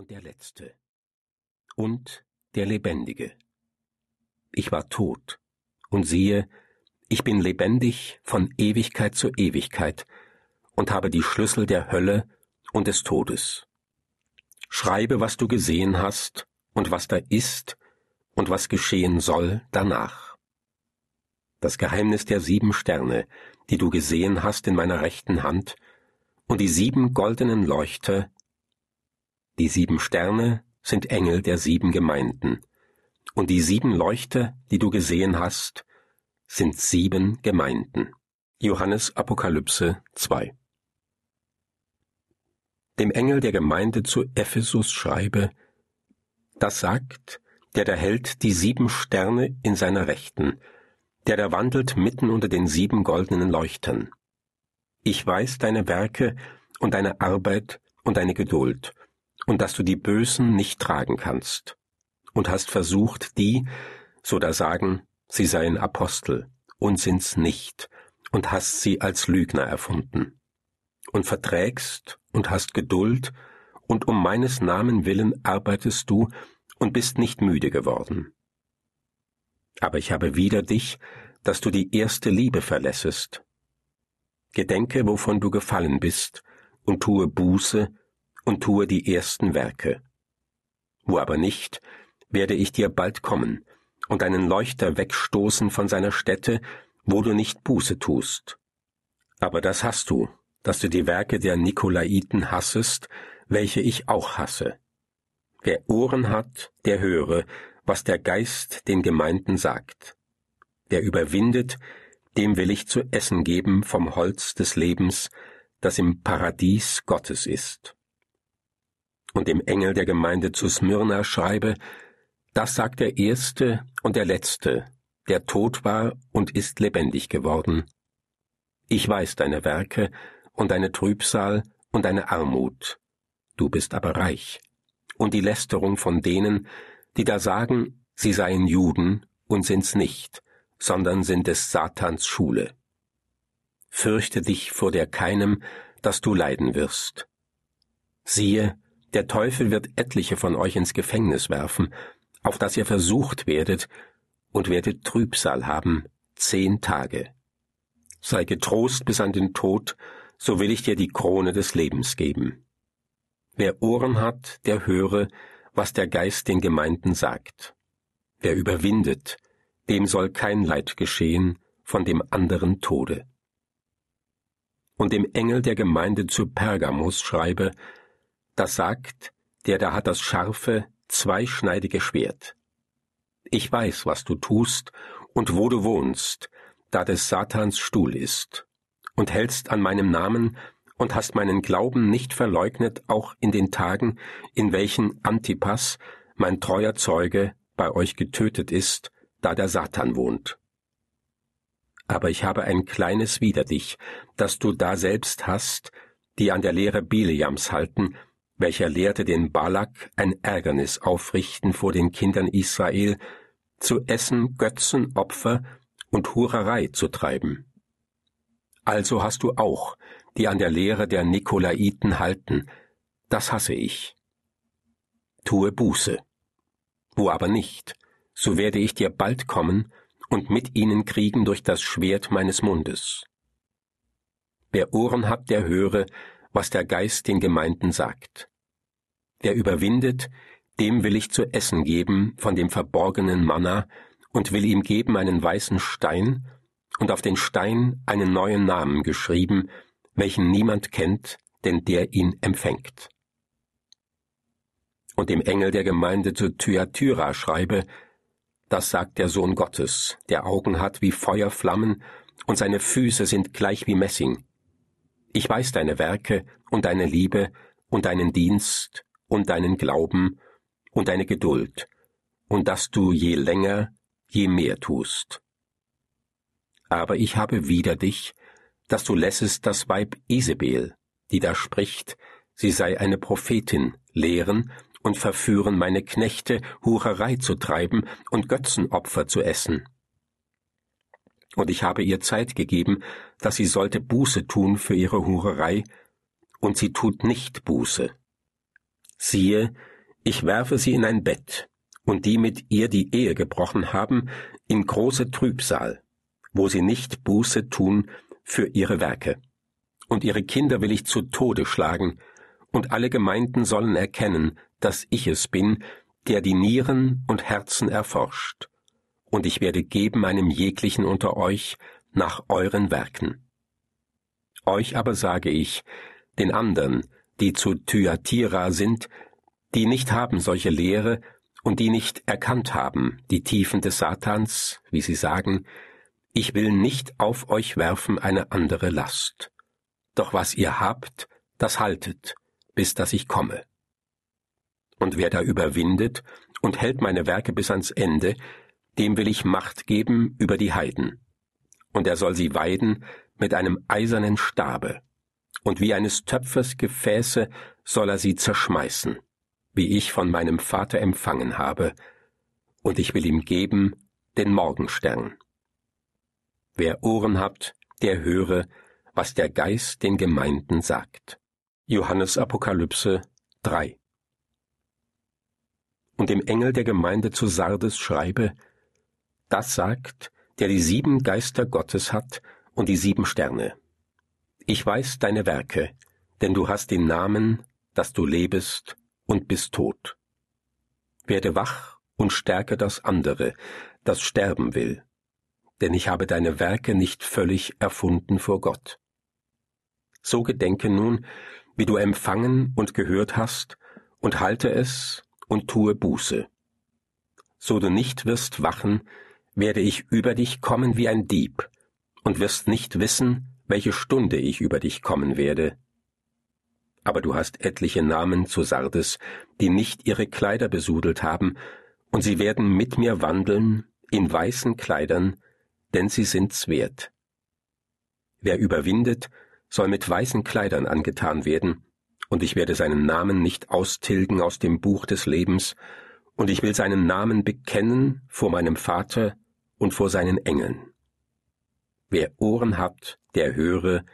und der Letzte und der Lebendige. Ich war tot, und siehe, ich bin lebendig von Ewigkeit zu Ewigkeit und habe die Schlüssel der Hölle und des Todes. Schreibe, was du gesehen hast und was da ist und was geschehen soll danach. Das Geheimnis der sieben Sterne, die du gesehen hast in meiner rechten Hand, und die sieben goldenen Leuchter, die sieben Sterne sind Engel der sieben Gemeinden, und die sieben Leuchter, die du gesehen hast, sind sieben Gemeinden. Johannes Apokalypse 2 Dem Engel der Gemeinde zu Ephesus schreibe, das sagt, der da hält die sieben Sterne in seiner Rechten, der da wandelt mitten unter den sieben goldenen Leuchtern. Ich weiß deine Werke und deine Arbeit und deine Geduld und dass du die Bösen nicht tragen kannst, und hast versucht, die, so da sagen, sie seien Apostel, und sind's nicht, und hast sie als Lügner erfunden, und verträgst und hast Geduld, und um meines Namen willen arbeitest du und bist nicht müde geworden. Aber ich habe wider dich, dass du die erste Liebe verlässest. Gedenke, wovon du gefallen bist, und tue Buße und tue die ersten Werke. Wo aber nicht, werde ich dir bald kommen und einen Leuchter wegstoßen von seiner Stätte, wo du nicht Buße tust. Aber das hast du, dass du die Werke der Nikolaiten hassest, welche ich auch hasse. Wer Ohren hat, der höre, was der Geist den Gemeinden sagt. Wer überwindet, dem will ich zu essen geben vom Holz des Lebens, das im Paradies Gottes ist und dem Engel der Gemeinde zu Smyrna schreibe, das sagt der Erste und der Letzte, der tot war und ist lebendig geworden. Ich weiß deine Werke und deine Trübsal und deine Armut. Du bist aber reich. Und die Lästerung von denen, die da sagen, sie seien Juden und sind's nicht, sondern sind es Satans Schule. Fürchte dich vor der keinem, dass du leiden wirst. Siehe, der Teufel wird etliche von euch ins Gefängnis werfen, auf dass ihr versucht werdet und werdet Trübsal haben zehn Tage. Sei getrost bis an den Tod, so will ich dir die Krone des Lebens geben. Wer Ohren hat, der höre, was der Geist den Gemeinden sagt. Wer überwindet, dem soll kein Leid geschehen von dem anderen Tode. Und dem Engel der Gemeinde zu Pergamos schreibe, das sagt, der da hat das scharfe, zweischneidige Schwert. Ich weiß, was du tust und wo du wohnst, da des Satans Stuhl ist, und hältst an meinem Namen und hast meinen Glauben nicht verleugnet, auch in den Tagen, in welchen Antipas, mein treuer Zeuge, bei euch getötet ist, da der Satan wohnt. Aber ich habe ein kleines wider dich, das du da selbst hast, die an der Lehre Bileams halten, welcher lehrte den Balak ein Ärgernis aufrichten vor den Kindern Israel, zu essen Götzenopfer und Hurerei zu treiben. Also hast du auch, die an der Lehre der Nikolaiten halten, das hasse ich. Tue Buße. Wo aber nicht, so werde ich dir bald kommen und mit ihnen kriegen durch das Schwert meines Mundes. Wer Ohren hat, der höre, was der Geist den Gemeinden sagt. Wer überwindet, dem will ich zu essen geben von dem verborgenen Manna und will ihm geben einen weißen Stein und auf den Stein einen neuen Namen geschrieben, welchen niemand kennt, denn der ihn empfängt. Und dem Engel der Gemeinde zu Thyatira schreibe, das sagt der Sohn Gottes, der Augen hat wie Feuerflammen und seine Füße sind gleich wie Messing. Ich weiß deine Werke und deine Liebe und deinen Dienst und deinen Glauben und deine Geduld, und dass du je länger, je mehr tust. Aber ich habe wider dich, dass du lässest das Weib Isabel, die da spricht, sie sei eine Prophetin, lehren und verführen meine Knechte, Hurerei zu treiben und Götzenopfer zu essen. Und ich habe ihr Zeit gegeben, dass sie sollte Buße tun für ihre Hurerei, und sie tut nicht Buße. Siehe, ich werfe sie in ein Bett, und die mit ihr die Ehe gebrochen haben, in große Trübsal, wo sie nicht Buße tun für ihre Werke. Und ihre Kinder will ich zu Tode schlagen, und alle Gemeinden sollen erkennen, dass ich es bin, der die Nieren und Herzen erforscht. Und ich werde geben einem jeglichen unter euch nach euren Werken. Euch aber sage ich, den anderen, die zu Thyatira sind, die nicht haben solche Lehre und die nicht erkannt haben die Tiefen des Satans, wie sie sagen, ich will nicht auf euch werfen eine andere Last. Doch was ihr habt, das haltet, bis dass ich komme. Und wer da überwindet und hält meine Werke bis ans Ende, dem will ich Macht geben über die Heiden. Und er soll sie weiden mit einem eisernen Stabe, und wie eines Töpfers Gefäße soll er sie zerschmeißen, wie ich von meinem Vater empfangen habe, und ich will ihm geben den Morgenstern. Wer Ohren hat, der höre, was der Geist den Gemeinden sagt. Johannes Apokalypse 3 Und dem Engel der Gemeinde zu Sardes schreibe, das sagt, der die sieben Geister Gottes hat und die sieben Sterne. Ich weiß deine Werke, denn du hast den Namen, dass du lebest und bist tot. Werde wach und stärke das andere, das sterben will, denn ich habe deine Werke nicht völlig erfunden vor Gott. So gedenke nun, wie du empfangen und gehört hast, und halte es und tue Buße. So du nicht wirst wachen, werde ich über dich kommen wie ein Dieb, und wirst nicht wissen, welche Stunde ich über dich kommen werde. Aber du hast etliche Namen zu Sardes, die nicht ihre Kleider besudelt haben, und sie werden mit mir wandeln in weißen Kleidern, denn sie sind's wert. Wer überwindet, soll mit weißen Kleidern angetan werden, und ich werde seinen Namen nicht austilgen aus dem Buch des Lebens, und ich will seinen Namen bekennen vor meinem Vater und vor seinen Engeln. Wer Ohren hat, der höre,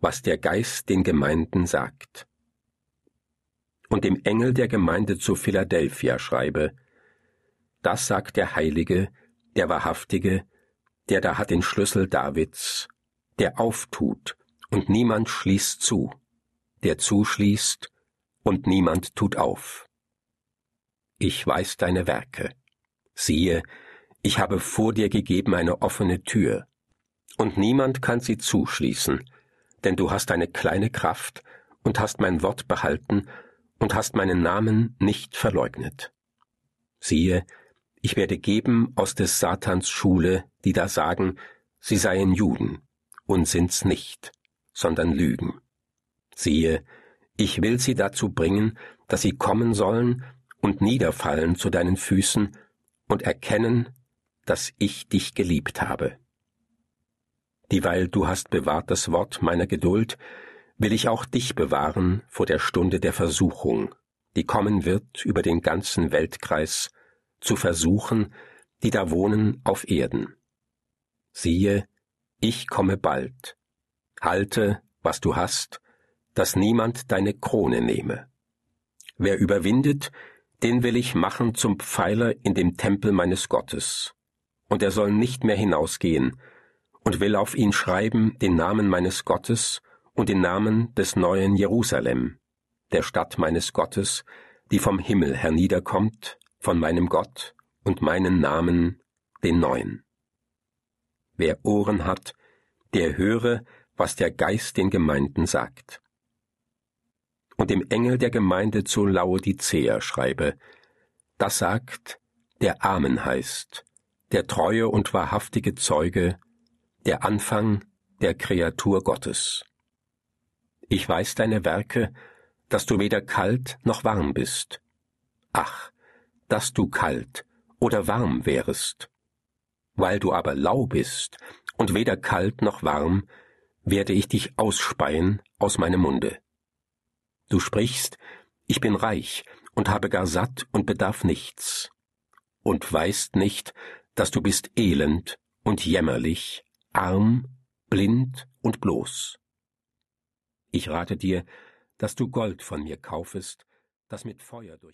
was der Geist den Gemeinden sagt. Und dem Engel der Gemeinde zu Philadelphia schreibe, das sagt der Heilige, der Wahrhaftige, der da hat den Schlüssel Davids, der auftut, und niemand schließt zu, der zuschließt, und niemand tut auf. Ich weiß deine Werke. Siehe, ich habe vor dir gegeben eine offene Tür, und niemand kann sie zuschließen, denn du hast eine kleine Kraft und hast mein Wort behalten und hast meinen Namen nicht verleugnet. Siehe, ich werde geben aus des Satans Schule, die da sagen, sie seien Juden und sind's nicht, sondern lügen. Siehe, ich will sie dazu bringen, dass sie kommen sollen und niederfallen zu deinen Füßen und erkennen, dass ich dich geliebt habe. Dieweil du hast bewahrt das Wort meiner Geduld, will ich auch dich bewahren vor der Stunde der Versuchung, die kommen wird über den ganzen Weltkreis, zu versuchen, die da wohnen auf Erden. Siehe, ich komme bald. Halte, was du hast, dass niemand deine Krone nehme. Wer überwindet, den will ich machen zum Pfeiler in dem Tempel meines Gottes und er soll nicht mehr hinausgehen, und will auf ihn schreiben den Namen meines Gottes und den Namen des neuen Jerusalem, der Stadt meines Gottes, die vom Himmel herniederkommt, von meinem Gott und meinen Namen, den neuen. Wer Ohren hat, der höre, was der Geist den Gemeinden sagt. Und dem Engel der Gemeinde zu Laodicea schreibe, das sagt, der Amen heißt, der treue und wahrhaftige Zeuge, der Anfang der Kreatur Gottes. Ich weiß deine Werke, dass du weder kalt noch warm bist. Ach, dass du kalt oder warm wärest. Weil du aber lau bist und weder kalt noch warm, werde ich dich ausspeien aus meinem Munde. Du sprichst, ich bin reich und habe gar satt und bedarf nichts, und weißt nicht, dass du bist elend und jämmerlich, arm, blind und bloß. Ich rate dir, dass du Gold von mir kaufest, das mit Feuer durch